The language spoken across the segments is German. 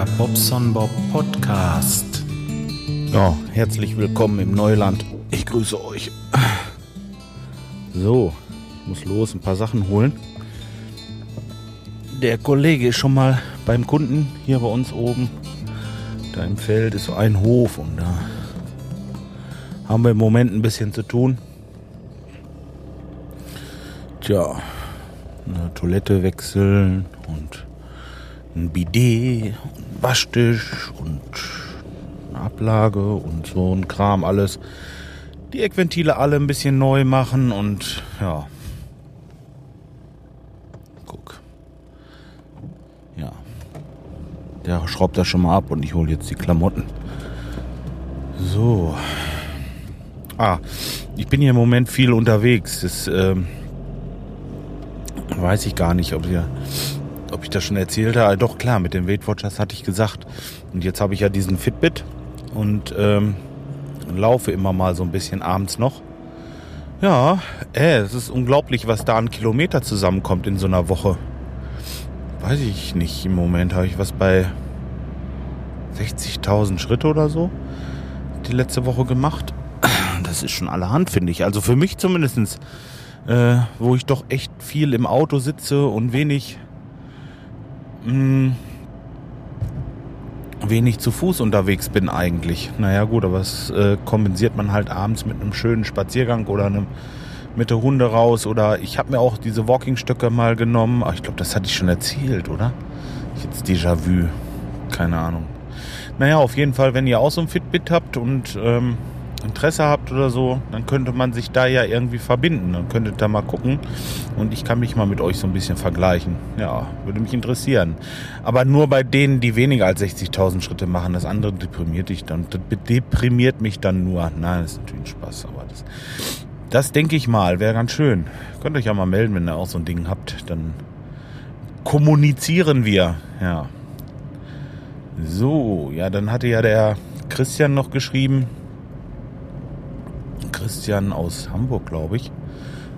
Der Bobson Bob Podcast. Ja, herzlich willkommen im Neuland. Ich grüße euch. So, ich muss los, ein paar Sachen holen. Der Kollege ist schon mal beim Kunden hier bei uns oben. Da im Feld ist so ein Hof und da haben wir im Moment ein bisschen zu tun. Tja, eine Toilette wechseln und ein Bidet, ein Waschtisch und eine Ablage und so ein Kram alles. Die Eckventile alle ein bisschen neu machen und ja. Guck. Ja. Der schraubt das schon mal ab und ich hole jetzt die Klamotten. So. Ah, ich bin hier im Moment viel unterwegs. Das ähm, weiß ich gar nicht, ob ihr ich das schon erzählt habe. Doch klar, mit den Weight Watchers hatte ich gesagt. Und jetzt habe ich ja diesen Fitbit und ähm, laufe immer mal so ein bisschen abends noch. Ja, äh, es ist unglaublich, was da an Kilometer zusammenkommt in so einer Woche. Weiß ich nicht. Im Moment habe ich was bei 60.000 Schritte oder so die letzte Woche gemacht. Das ist schon allerhand, finde ich. Also für mich zumindestens, äh, wo ich doch echt viel im Auto sitze und wenig mh, hm, wenig zu Fuß unterwegs bin eigentlich. Naja gut, aber das äh, kompensiert man halt abends mit einem schönen Spaziergang oder einem mit der Hunde raus oder ich habe mir auch diese Walkingstöcke mal genommen. Ach, ich glaube, das hatte ich schon erzählt, oder? Jetzt Déjà-vu. Keine Ahnung. Naja, auf jeden Fall, wenn ihr auch so ein Fitbit habt und ähm, Interesse habt oder so, dann könnte man sich da ja irgendwie verbinden. Dann könntet da mal gucken und ich kann mich mal mit euch so ein bisschen vergleichen. Ja, würde mich interessieren. Aber nur bei denen, die weniger als 60.000 Schritte machen. Das andere deprimiert dich dann, deprimiert mich dann nur. Nein, das ist natürlich ein Spaß, aber das, das denke ich mal, wäre ganz schön. Könnt euch ja mal melden, wenn ihr auch so ein Ding habt, dann kommunizieren wir. Ja. So, ja, dann hatte ja der Christian noch geschrieben, Christian aus Hamburg, glaube ich.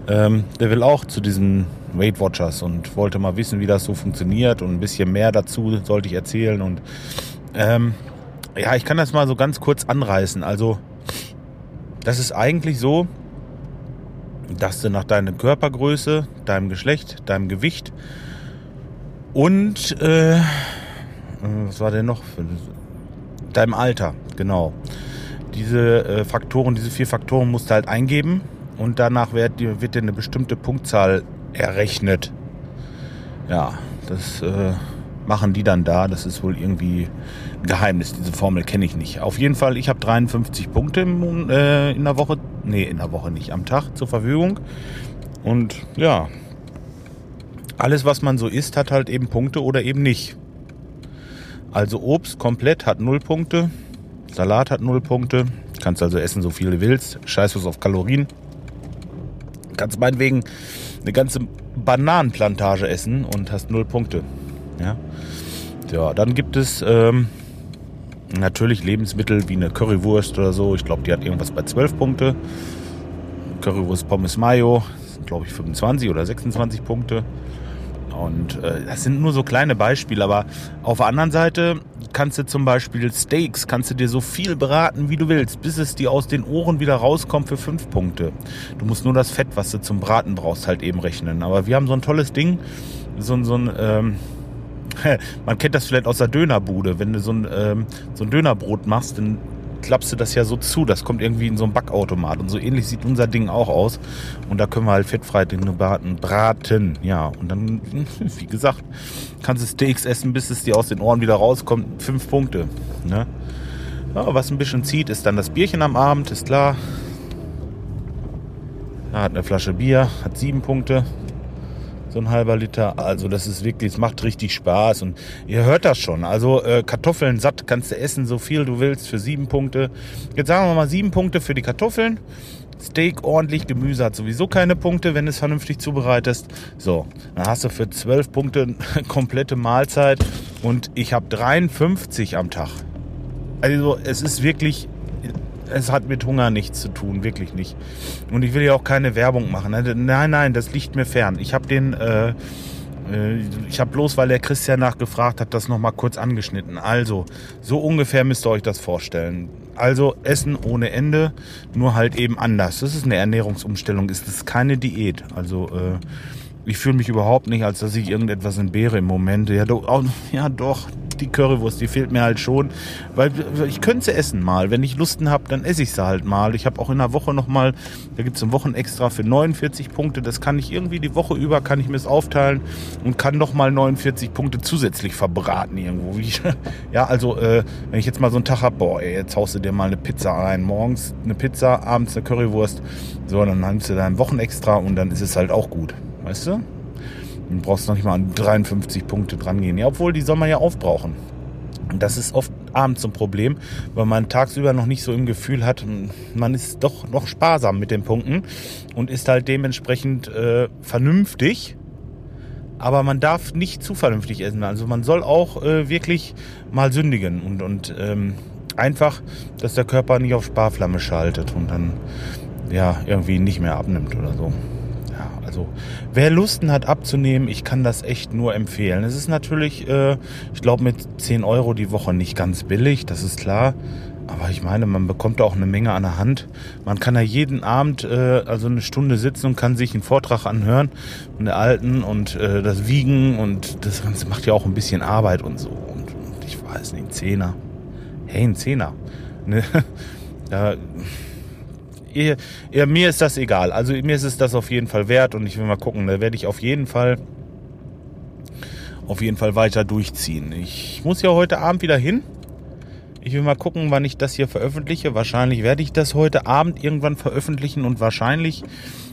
Ähm, der will auch zu diesen Weight Watchers und wollte mal wissen, wie das so funktioniert und ein bisschen mehr dazu sollte ich erzählen. Und ähm, ja, ich kann das mal so ganz kurz anreißen. Also, das ist eigentlich so, dass du nach deiner Körpergröße, deinem Geschlecht, deinem Gewicht und äh, was war denn noch? Deinem Alter, genau diese äh, Faktoren, diese vier Faktoren musst du halt eingeben und danach wird, wird dir eine bestimmte Punktzahl errechnet. Ja, das äh, machen die dann da. Das ist wohl irgendwie ein Geheimnis. Diese Formel kenne ich nicht. Auf jeden Fall, ich habe 53 Punkte im, äh, in der Woche, nee, in der Woche nicht, am Tag zur Verfügung. Und ja, alles, was man so isst, hat halt eben Punkte oder eben nicht. Also Obst komplett hat 0 Punkte, Salat hat 0 Punkte. Kannst also essen, so viel du willst. Scheiß was auf Kalorien. Kannst meinetwegen eine ganze Bananenplantage essen und hast 0 Punkte. Ja, ja dann gibt es ähm, natürlich Lebensmittel wie eine Currywurst oder so. Ich glaube, die hat irgendwas bei 12 Punkte. Currywurst Pommes Mayo glaube ich, 25 oder 26 Punkte. Und äh, das sind nur so kleine Beispiele, aber auf der anderen Seite kannst du zum Beispiel Steaks, kannst du dir so viel braten, wie du willst, bis es dir aus den Ohren wieder rauskommt für fünf Punkte. Du musst nur das Fett, was du zum Braten brauchst, halt eben rechnen. Aber wir haben so ein tolles Ding, so, so ein, ähm, man kennt das vielleicht aus der Dönerbude, wenn du so ein, ähm, so ein Dönerbrot machst, dann klappst du das ja so zu. Das kommt irgendwie in so ein Backautomat. Und so ähnlich sieht unser Ding auch aus. Und da können wir halt fettfrei Dinge braten. braten. Ja, und dann, wie gesagt, kannst du Steaks essen, bis es dir aus den Ohren wieder rauskommt. Fünf Punkte. Ne? Ja, was ein bisschen zieht, ist dann das Bierchen am Abend, ist klar. Er hat eine Flasche Bier, hat sieben Punkte so ein halber Liter. Also das ist wirklich, es macht richtig Spaß und ihr hört das schon. Also äh, Kartoffeln satt kannst du essen, so viel du willst für sieben Punkte. Jetzt sagen wir mal sieben Punkte für die Kartoffeln. Steak ordentlich, Gemüse hat sowieso keine Punkte, wenn du es vernünftig zubereitest. So, dann hast du für zwölf Punkte eine komplette Mahlzeit und ich habe 53 am Tag. Also es ist wirklich es hat mit Hunger nichts zu tun, wirklich nicht. Und ich will ja auch keine Werbung machen. Also, nein, nein, das liegt mir fern. Ich habe den, äh, Äh, ich habe bloß, weil der Christian nachgefragt hat, das nochmal kurz angeschnitten. Also, so ungefähr müsst ihr euch das vorstellen. Also Essen ohne Ende, nur halt eben anders. Das ist eine Ernährungsumstellung, ist das keine Diät. Also äh, ich fühle mich überhaupt nicht, als dass ich irgendetwas entbehre im Moment. Ja, doch, ja, doch die Currywurst, die fehlt mir halt schon. Weil ich könnte sie essen mal. Wenn ich Lusten habe, dann esse ich sie halt mal. Ich habe auch in der Woche nochmal, da gibt es ein Wochenextra für 49 Punkte. Das kann ich irgendwie die Woche über, kann ich mir es aufteilen und kann nochmal 49 Punkte zusätzlich verbraten irgendwo. ja, also äh, wenn ich jetzt mal so einen Tag habe, boah, ey, jetzt haust du dir mal eine Pizza rein. Morgens eine Pizza, abends eine Currywurst. So, dann nimmst du dein Wochenextra und dann ist es halt auch gut. Weißt du? Du brauchst noch nicht mal an 53 Punkte dran gehen. Ja, obwohl, die soll man ja aufbrauchen. Und das ist oft abends ein Problem, weil man tagsüber noch nicht so im Gefühl hat, man ist doch noch sparsam mit den Punkten und ist halt dementsprechend äh, vernünftig. Aber man darf nicht zu vernünftig essen. Also man soll auch äh, wirklich mal sündigen und, und ähm, einfach, dass der Körper nicht auf Sparflamme schaltet und dann ja irgendwie nicht mehr abnimmt oder so. Also wer Lusten hat abzunehmen, ich kann das echt nur empfehlen. Es ist natürlich, äh, ich glaube, mit 10 Euro die Woche nicht ganz billig, das ist klar. Aber ich meine, man bekommt da auch eine Menge an der Hand. Man kann da jeden Abend äh, also eine Stunde sitzen und kann sich einen Vortrag anhören von der Alten und äh, das Wiegen und das Ganze macht ja auch ein bisschen Arbeit und so. Und, und ich weiß nicht, ein Zehner. Hey, ein Zehner. Ne? Da ihr, ihr, mir ist das egal. Also mir ist es das auf jeden Fall wert und ich will mal gucken. Da werde ich auf jeden Fall auf jeden Fall weiter durchziehen. Ich muss ja heute Abend wieder hin. Ich will mal gucken, wann ich das hier veröffentliche. Wahrscheinlich werde ich das heute Abend irgendwann veröffentlichen und wahrscheinlich,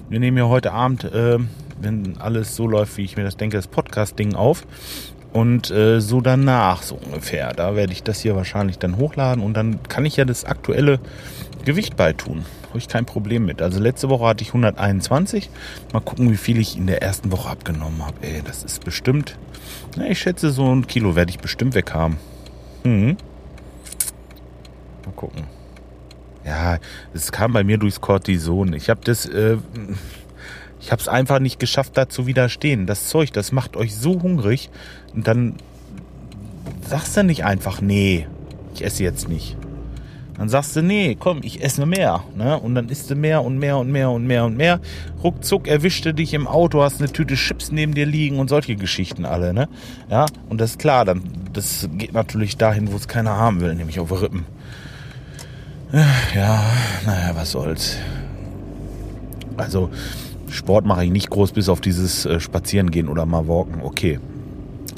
wir nehmen ja heute Abend, äh, wenn alles so läuft, wie ich mir das denke, das Podcast-Ding auf. Und äh, so danach, so ungefähr. Da werde ich das hier wahrscheinlich dann hochladen und dann kann ich ja das aktuelle Gewicht beitun. Habe ich kein Problem mit. Also letzte Woche hatte ich 121. Mal gucken, wie viel ich in der ersten Woche abgenommen habe. Ey, das ist bestimmt. Na, ich schätze, so ein Kilo werde ich bestimmt weg haben. Mhm. Mal gucken. Ja, es kam bei mir durchs Cortison. Ich habe das. Äh, ich habe es einfach nicht geschafft, da zu widerstehen. Das Zeug, das macht euch so hungrig. Und dann sagst du nicht einfach, nee, ich esse jetzt nicht. Dann sagst du, nee, komm, ich esse mehr. Ne? Und dann isst du mehr und mehr und mehr und mehr und mehr. Ruckzuck erwischte dich im Auto, hast eine Tüte Chips neben dir liegen und solche Geschichten alle. Ne? Ja, und das ist klar, dann, das geht natürlich dahin, wo es keiner haben will, nämlich auf Rippen. Ja, naja, was soll's. Also, Sport mache ich nicht groß, bis auf dieses äh, Spazierengehen oder mal walken. Okay,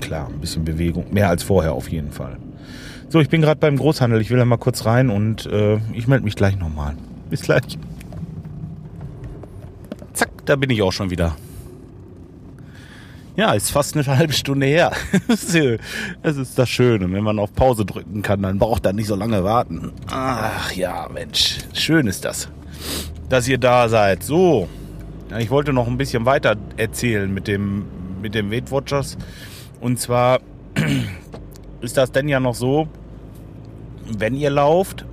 klar, ein bisschen Bewegung. Mehr als vorher auf jeden Fall. So, ich bin gerade beim Großhandel. Ich will da mal kurz rein und äh, ich melde mich gleich nochmal. Bis gleich. Zack, da bin ich auch schon wieder. Ja, ist fast eine halbe Stunde her. das ist das Schöne. Wenn man auf Pause drücken kann, dann braucht er nicht so lange warten. Ach ja, Mensch. Schön ist das, dass ihr da seid. So. Ja, ich wollte noch ein bisschen weiter erzählen mit dem, mit dem Weight Watchers. Und zwar ist das denn ja noch so, wenn ihr lauft,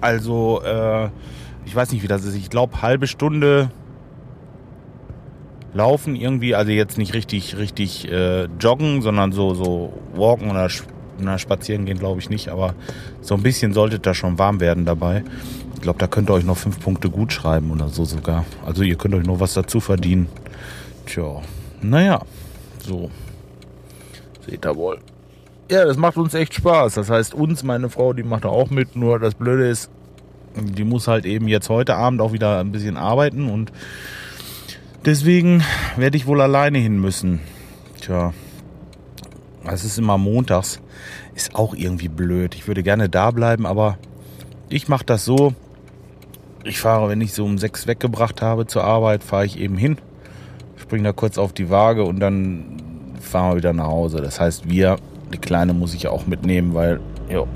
also äh, ich weiß nicht, wie das ist, ich glaube halbe Stunde laufen irgendwie, also jetzt nicht richtig, richtig äh, joggen, sondern so, so walken oder na, spazieren gehen, glaube ich nicht, aber so ein bisschen solltet da schon warm werden dabei. Ich glaube, da könnt ihr euch noch fünf Punkte gut schreiben oder so sogar. Also ihr könnt euch noch was dazu verdienen. Tja, naja, so. Seht ihr wohl. Ja, das macht uns echt Spaß. Das heißt, uns, meine Frau, die macht da auch mit. Nur das Blöde ist, die muss halt eben jetzt heute Abend auch wieder ein bisschen arbeiten und deswegen werde ich wohl alleine hin müssen. Tja, es ist immer montags. Ist auch irgendwie blöd. Ich würde gerne da bleiben, aber ich mache das so. Ich fahre, wenn ich so um sechs weggebracht habe zur Arbeit, fahre ich eben hin, springe da kurz auf die Waage und dann fahren wir wieder nach Hause. Das heißt, wir die Kleine muss ich auch mitnehmen, weil, jo,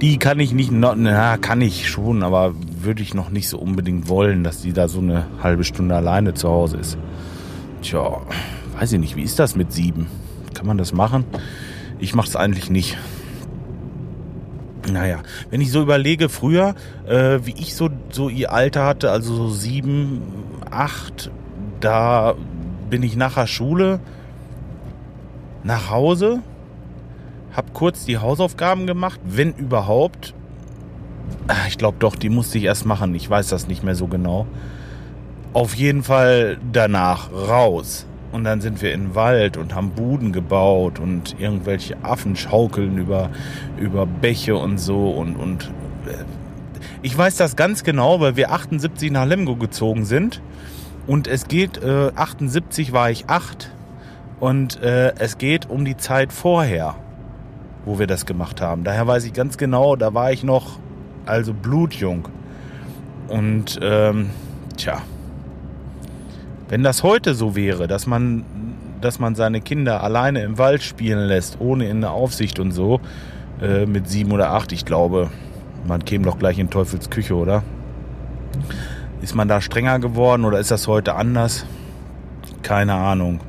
die kann ich nicht, na, kann ich schon, aber würde ich noch nicht so unbedingt wollen, dass die da so eine halbe Stunde alleine zu Hause ist. Tja, weiß ich nicht, wie ist das mit sieben? Kann man das machen? Ich mache es eigentlich nicht. Naja, wenn ich so überlege, früher, äh, wie ich so, so ihr Alter hatte, also so sieben, acht, da bin ich nach der Schule nach Hause, hab kurz die Hausaufgaben gemacht, wenn überhaupt. Ah, ich glaube doch, die musste ich erst machen. Ich weiß das nicht mehr so genau. Auf jeden Fall danach raus. Und dann sind wir in den Wald und haben Buden gebaut und irgendwelche Affen schaukeln über, über Bäche und so. Und, und äh, ich weiß das ganz genau, weil wir 78 nach Lemgo gezogen sind. Und es geht, äh, 78 war ich 8. Und äh, es geht um die Zeit vorher, wo wir das gemacht haben. Daher weiß ich ganz genau, da war ich noch also blutjung. Und ähm, tja, wenn das heute so wäre, dass man, dass man seine Kinder alleine im Wald spielen lässt, ohne in der Aufsicht und so, äh, mit sieben oder acht, ich glaube, man käme doch gleich in Teufels Küche, oder? Ist man da strenger geworden oder ist das heute anders? Keine Ahnung.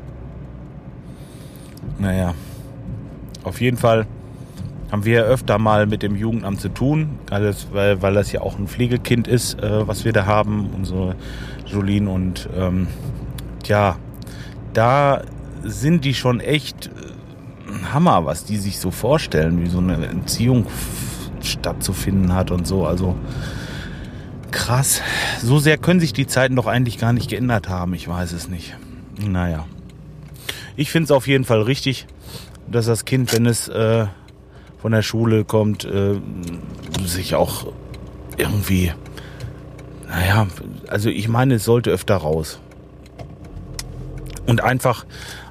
Naja, auf jeden Fall haben wir öfter mal mit dem Jugendamt zu tun, alles, weil, weil das ja auch ein Pflegekind ist, äh, was wir da haben, unsere Jolien. Und ähm, tja, da sind die schon echt äh, Hammer, was die sich so vorstellen, wie so eine Entziehung stattzufinden hat und so. Also krass. So sehr können sich die Zeiten doch eigentlich gar nicht geändert haben. Ich weiß es nicht. Naja. Ich finde es auf jeden Fall richtig, dass das Kind, wenn es äh, von der Schule kommt, äh, sich auch irgendwie, naja, also ich meine, es sollte öfter raus. Und einfach,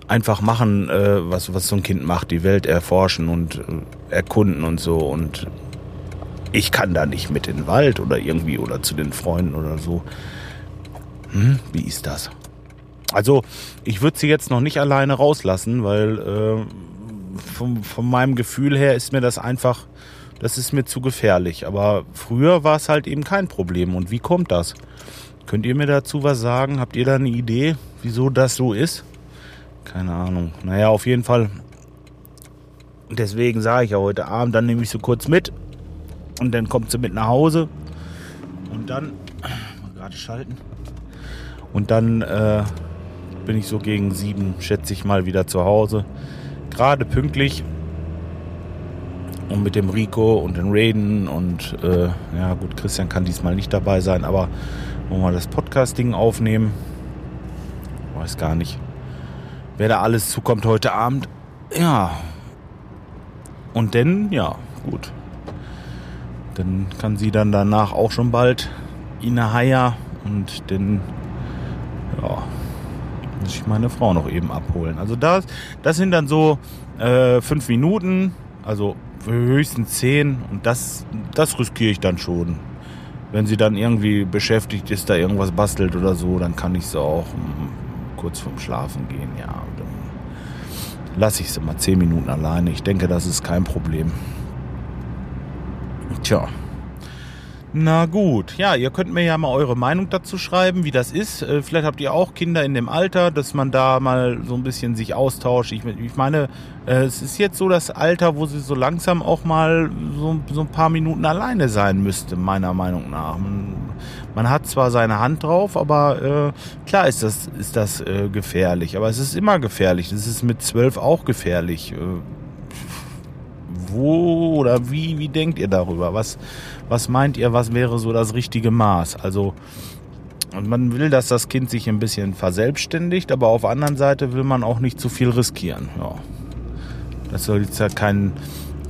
einfach machen, äh, was, was so ein Kind macht, die Welt erforschen und äh, erkunden und so. Und ich kann da nicht mit in den Wald oder irgendwie oder zu den Freunden oder so. Hm, wie ist das? Also, ich würde sie jetzt noch nicht alleine rauslassen, weil äh, von, von meinem Gefühl her ist mir das einfach, das ist mir zu gefährlich. Aber früher war es halt eben kein Problem. Und wie kommt das? Könnt ihr mir dazu was sagen? Habt ihr da eine Idee, wieso das so ist? Keine Ahnung. Naja, auf jeden Fall. Deswegen sage ich ja heute Abend, dann nehme ich sie kurz mit. Und dann kommt sie mit nach Hause. Und dann. Mal gerade schalten. Und dann äh, bin ich so gegen sieben, schätze ich mal, wieder zu Hause gerade pünktlich. Und mit dem Rico und den Raiden und äh, ja gut, Christian kann diesmal nicht dabei sein, aber wollen wir das Podcast-Ding aufnehmen? Weiß gar nicht, wer da alles zukommt heute Abend. Ja. Und dann, ja, gut. Dann kann sie dann danach auch schon bald Ina Haya und dann, ja, muss ich meine Frau noch eben abholen. Also das, das sind dann so äh, fünf Minuten, also höchstens zehn und das, das riskiere ich dann schon. Wenn sie dann irgendwie beschäftigt ist, da irgendwas bastelt oder so, dann kann ich sie auch hm, kurz vorm Schlafen gehen, ja. Dann lasse ich sie mal zehn Minuten alleine. Ich denke, das ist kein Problem. Tja. Na gut, ja, ihr könnt mir ja mal eure Meinung dazu schreiben, wie das ist. Äh, vielleicht habt ihr auch Kinder in dem Alter, dass man da mal so ein bisschen sich austauscht. Ich, ich meine, äh, es ist jetzt so das Alter, wo sie so langsam auch mal so, so ein paar Minuten alleine sein müsste, meiner Meinung nach. Man, man hat zwar seine Hand drauf, aber äh, klar ist das, ist das äh, gefährlich. Aber es ist immer gefährlich. Das ist mit zwölf auch gefährlich. Äh, wo oder wie, wie denkt ihr darüber? Was, was meint ihr, was wäre so das richtige Maß? Also, und man will, dass das Kind sich ein bisschen verselbstständigt, aber auf der anderen Seite will man auch nicht zu viel riskieren. Ja. Das soll jetzt ja kein,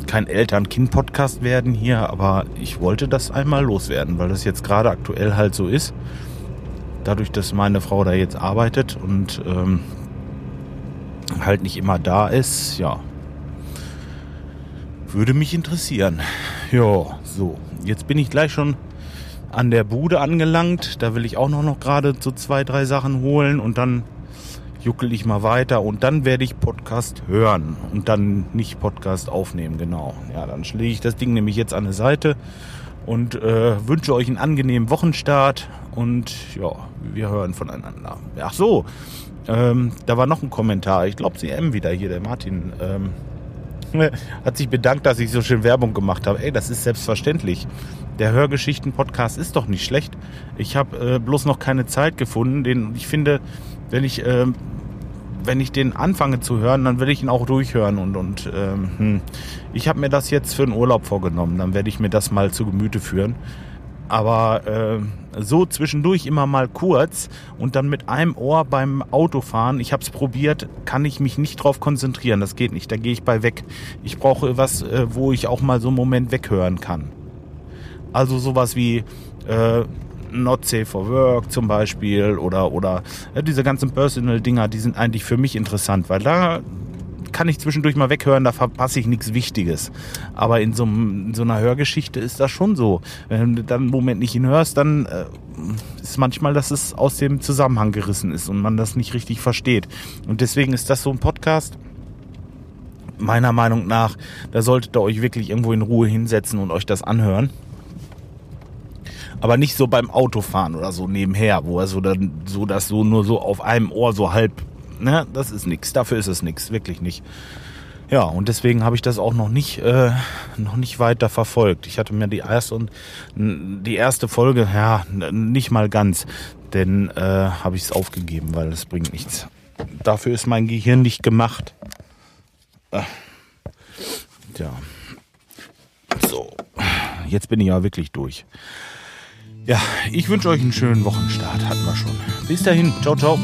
kein Eltern-Kind-Podcast werden hier, aber ich wollte das einmal loswerden, weil das jetzt gerade aktuell halt so ist. Dadurch, dass meine Frau da jetzt arbeitet und ähm, halt nicht immer da ist, ja, würde mich interessieren. Ja, so. Jetzt bin ich gleich schon an der Bude angelangt. Da will ich auch noch, noch gerade so zwei, drei Sachen holen und dann juckel ich mal weiter und dann werde ich Podcast hören und dann nicht Podcast aufnehmen, genau. Ja, dann lege ich das Ding nämlich jetzt an der Seite und äh, wünsche euch einen angenehmen Wochenstart und ja, wir hören voneinander. Ach so, ähm, da war noch ein Kommentar. Ich glaube, CM wieder hier, der Martin. Ähm, hat sich bedankt, dass ich so schön Werbung gemacht habe. Ey, das ist selbstverständlich. Der Hörgeschichten-Podcast ist doch nicht schlecht. Ich habe äh, bloß noch keine Zeit gefunden. Den, ich finde, wenn ich äh, wenn ich den anfange zu hören, dann will ich ihn auch durchhören. Und, und ähm, hm. ich habe mir das jetzt für einen Urlaub vorgenommen. Dann werde ich mir das mal zu Gemüte führen. Aber äh, so zwischendurch immer mal kurz und dann mit einem Ohr beim Autofahren, ich habe es probiert, kann ich mich nicht drauf konzentrieren. Das geht nicht, da gehe ich bei weg. Ich brauche was, äh, wo ich auch mal so einen Moment weghören kann. Also sowas wie äh, Not Safe for Work zum Beispiel oder, oder ja, diese ganzen Personal-Dinger, die sind eigentlich für mich interessant, weil da kann ich zwischendurch mal weghören, da verpasse ich nichts Wichtiges. Aber in so, in so einer Hörgeschichte ist das schon so. Wenn du dann einen Moment nicht hinhörst, dann äh, ist manchmal, dass es aus dem Zusammenhang gerissen ist und man das nicht richtig versteht. Und deswegen ist das so ein Podcast, meiner Meinung nach, da solltet ihr euch wirklich irgendwo in Ruhe hinsetzen und euch das anhören aber nicht so beim Autofahren oder so nebenher, wo er so dann so das so nur so auf einem Ohr so halb, ne, das ist nix. Dafür ist es nix, wirklich nicht. Ja, und deswegen habe ich das auch noch nicht, äh, noch nicht weiter verfolgt. Ich hatte mir die erste und die erste Folge, ja, nicht mal ganz, denn äh, habe ich es aufgegeben, weil es bringt nichts. Dafür ist mein Gehirn nicht gemacht. Äh, tja. So, jetzt bin ich ja wirklich durch. Ja, ich wünsche euch einen schönen Wochenstart. Hatten wir schon. Bis dahin. Ciao, ciao.